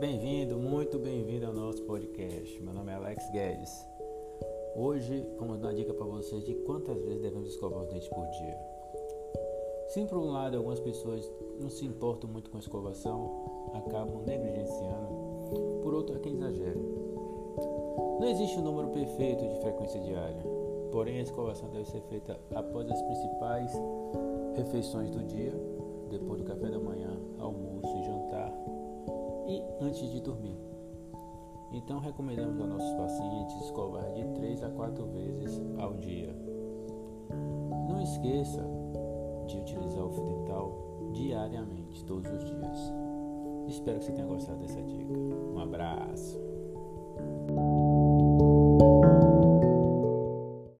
Bem-vindo, muito bem-vindo ao nosso podcast. Meu nome é Alex Guedes. Hoje vamos dar uma dica para vocês de quantas vezes devemos escovar os dentes por dia. Sim, por um lado, algumas pessoas não se importam muito com a escovação, acabam negligenciando, por outro, há quem exagera. Não existe um número perfeito de frequência diária, porém a escovação deve ser feita após as principais refeições do dia, depois do café da manhã, e antes de dormir. Então recomendamos aos nossos pacientes escovar de 3 a 4 vezes ao dia. Não esqueça de utilizar o fio dental diariamente, todos os dias. Espero que você tenha gostado dessa dica. Um abraço.